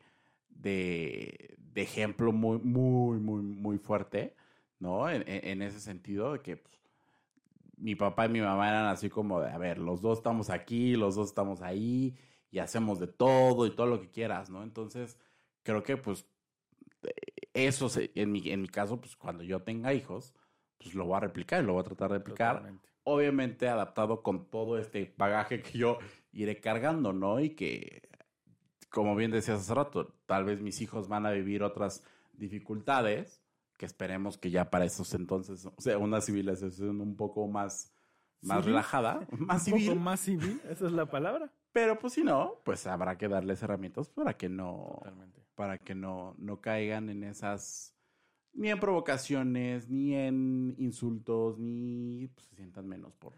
A: de, ejemplo muy, muy, muy, muy fuerte, ¿no? En, ese sentido, de que pues, mi papá y mi mamá eran así como de, a ver, los dos estamos aquí, los dos estamos ahí, y hacemos de todo y todo lo que quieras, ¿no? Entonces, creo que pues eso, en mi, en mi caso, pues cuando yo tenga hijos, pues lo voy a replicar y lo voy a tratar de replicar. Obviamente adaptado con todo este bagaje que yo iré cargando, ¿no? Y que, como bien decías hace rato, tal vez mis hijos van a vivir otras dificultades, que esperemos que ya para esos entonces, o sea, una civilización un poco más, más relajada, más
B: civil. Un poco más civil, esa es la palabra.
A: Pero pues si no, pues habrá que darles herramientas para que no, para que no, no caigan en esas, ni en provocaciones, ni en insultos, ni pues, se sientan menos por,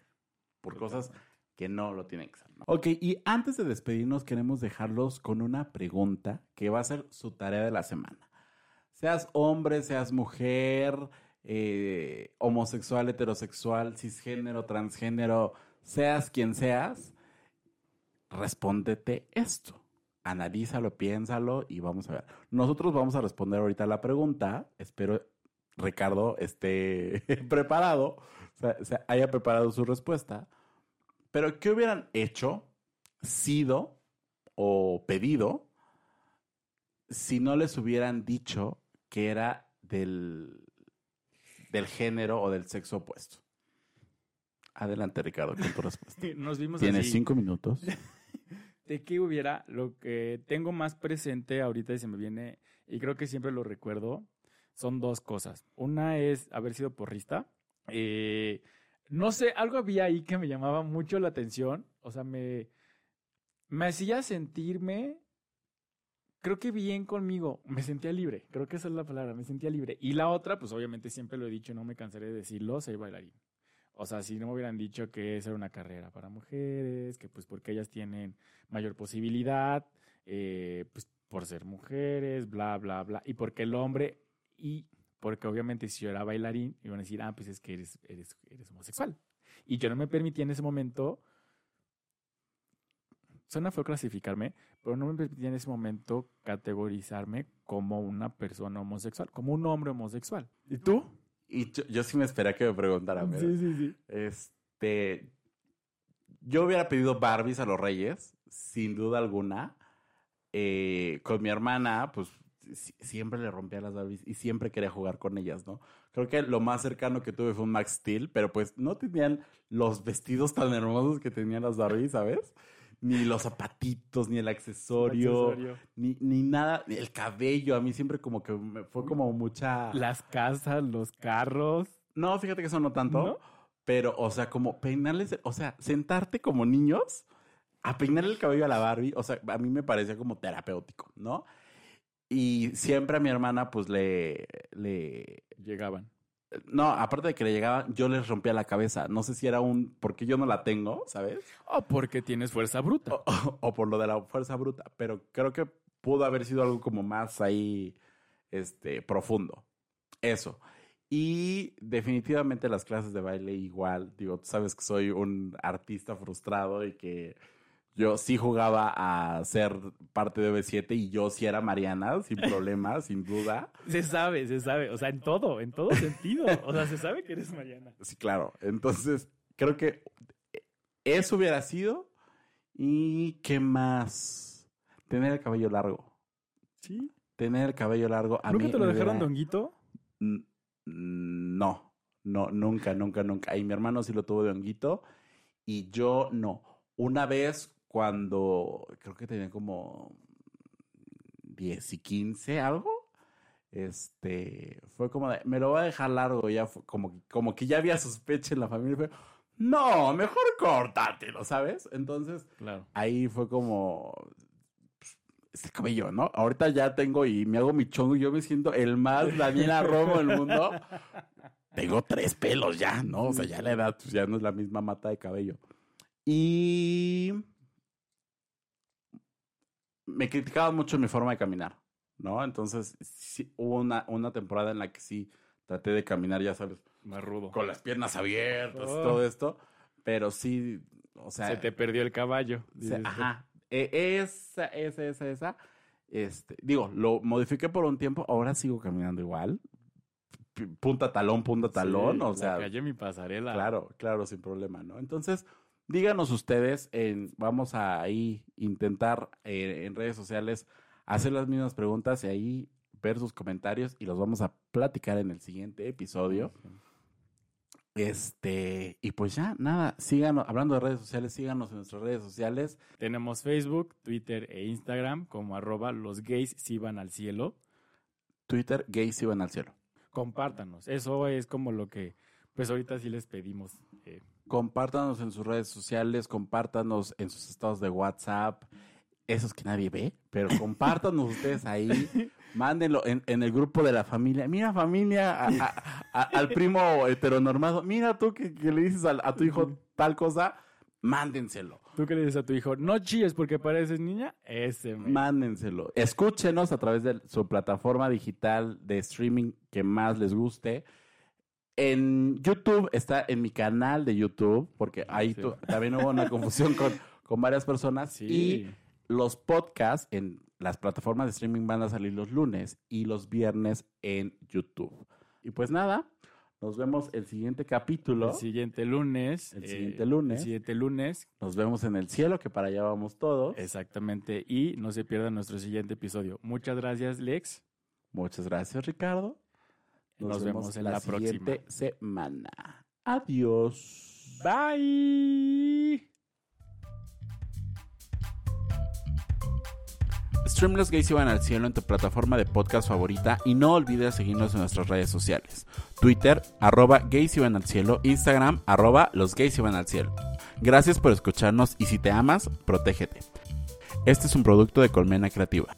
A: por cosas que no lo tienen que ser. ¿no? Ok, y antes de despedirnos queremos dejarlos con una pregunta que va a ser su tarea de la semana. Seas hombre, seas mujer, eh, homosexual, heterosexual, cisgénero, transgénero, seas quien seas, respóndete esto. Analízalo, piénsalo y vamos a ver. Nosotros vamos a responder ahorita la pregunta. Espero Ricardo esté preparado, haya preparado su respuesta. Pero, ¿qué hubieran hecho, sido o pedido si no les hubieran dicho que era del, del género o del sexo opuesto? Adelante, Ricardo, con tu respuesta.
B: Nos vimos
A: Tienes
B: así.
A: cinco minutos.
B: ¿De qué hubiera? Lo que tengo más presente ahorita y se me viene, y creo que siempre lo recuerdo, son dos cosas. Una es haber sido porrista. Eh, no sé, algo había ahí que me llamaba mucho la atención. O sea, me, me hacía sentirme, creo que bien conmigo. Me sentía libre. Creo que esa es la palabra, me sentía libre. Y la otra, pues obviamente siempre lo he dicho, no me cansaré de decirlo, ser bailarín. O sea, si no me hubieran dicho que esa era una carrera para mujeres, que pues porque ellas tienen mayor posibilidad, eh, pues por ser mujeres, bla, bla, bla. Y porque el hombre, porque obviamente si yo era bailarín, iban a decir, ah, pues es que eres, eres, eres homosexual. Y yo no me permitía en ese momento, suena feo clasificarme, pero no me permitía en ese momento categorizarme como una persona homosexual, como un hombre homosexual. ¿Y tú?
A: Y yo, yo sí me esperé que me preguntaran. ¿verdad?
B: Sí, sí, sí.
A: Este, yo hubiera pedido Barbies a los Reyes, sin duda alguna. Eh, con mi hermana, pues siempre le rompía las Barbies y siempre quería jugar con ellas, ¿no? Creo que lo más cercano que tuve fue un Max Steel, pero pues no tenían los vestidos tan hermosos que tenían las Barbies, ¿sabes? Ni los zapatitos, ni el accesorio,
B: Accesorio.
A: Ni, ni nada, el cabello. A mí siempre como que me fue como mucha...
B: Las casas, los carros.
A: No, fíjate que eso no tanto.
B: ¿No?
A: Pero, o sea, como peinarles, o sea, sentarte como niños a peinarle el cabello a la Barbie, o sea, a mí me parecía como terapéutico, ¿no? Y siempre a mi hermana, pues le, le,
B: Llegaban.
A: no, aparte de que le llegaban, yo les rompía la cabeza. No sé si era un, porque yo no la tengo, ¿sabes?
B: O porque tienes fuerza bruta.
A: O, o- o por lo de la fuerza bruta, pero creo que pudo haber sido algo como más ahí, este, profundo. Eso. Y definitivamente las clases de baile igual, digo, tú sabes que soy un artista frustrado y que yo sí jugaba a ser parte de B7 y yo sí era Mariana, sin problema, sin duda.
B: Se sabe, se sabe. O sea, en todo, en todo sentido. O sea, se sabe que eres Mariana.
A: Sí, claro. Entonces, creo que eso hubiera sido. ¿Y qué más? Tener el cabello largo.
B: ¿Sí?
A: Tener el cabello largo. A
B: ¿Nunca
A: mí
B: te lo dejaron
A: hubiera-
B: donguito?
A: No, no, nunca, nunca, nunca. Y mi hermano sí lo tuvo de honguito y yo no. Una vez cuando creo que tenía como 10 y 15, algo, este, fue como de, me lo voy a dejar largo, ya fue como, como que ya había sospecha en la familia. Fue, no, mejor córtatelo, ¿sabes? Entonces,
B: Claro.
A: ahí fue como este cabello, ¿no? Ahorita ya tengo y me hago mi chongo y yo me siento el más Daniela Romo del mundo. Tengo tres pelos ya, ¿no? O sea, ya la edad pues, ya no es la misma mata de cabello. Y me criticaban mucho mi forma de caminar, ¿no? Entonces, sí, hubo una, una temporada en la que sí traté de caminar, ya sabes,
B: Más rudo.
A: con las piernas abiertas y
B: Oh.
A: todo esto, pero sí, o sea,
B: Se te perdió el caballo.
A: ajá. E- esa, esa, esa, esa. Este, digo, lo modifiqué por un tiempo, ahora sigo caminando igual. P- Punta talón, punta talón,
B: Sí,
A: o sea,
B: calle mi pasarela.
A: claro, claro, sin problema, ¿no? Entonces, díganos ustedes, en, vamos a ahí intentar eh, en redes sociales hacer las mismas preguntas y ahí ver sus comentarios y los vamos a platicar en el siguiente episodio. Este, y pues ya, nada, síganos, hablando de redes sociales, síganos en nuestras redes sociales.
B: Tenemos Facebook, Twitter e Instagram como arroba los gays si van al cielo.
A: Twitter, gays iban al cielo.
B: Compártanos. Eso es como lo que, pues ahorita sí les pedimos. eh,
A: Compártanos en sus redes sociales, compártanos en sus estados de WhatsApp, esos que nadie ve, pero compártanos ustedes ahí, mándenlo en, en el grupo de la familia. Mira, familia, a- a- a- al primo heteronormado, mira tú que, que le dices a, tu hijo tal cosa, mándenselo.
B: ¿Tú qué le dices a tu hijo? No chilles porque pareces niña. Ese.
A: Mándenselo. Escúchenos a través de su plataforma digital de streaming que más les guste. En YouTube está en mi canal de YouTube, porque ahí
B: Sí.
A: tu- también hubo una confusión con, con varias personas.
B: Sí.
A: Y los podcasts en las plataformas de streaming van a salir los lunes y los viernes en YouTube. Y pues nada, nos vemos el siguiente capítulo.
B: El siguiente lunes.
A: El
B: eh,
A: siguiente lunes.
B: El siguiente lunes.
A: Nos vemos en el cielo, que para allá vamos todos.
B: Exactamente. Y no se pierdan nuestro siguiente episodio. Muchas gracias, Lex.
A: Muchas gracias, Ricardo.
B: Nos, vemos, en la,
A: siguiente semana. Adiós.
B: Bye.
A: Stream Los Gays Iban al Cielo en tu plataforma de podcast favorita y no olvides seguirnos en nuestras redes sociales. Twitter, arroba Gays Iban al Cielo, Instagram, arroba Los Gays Iban al Cielo. Gracias por escucharnos y si te amas, protégete. Este es un producto de Colmena Creativa.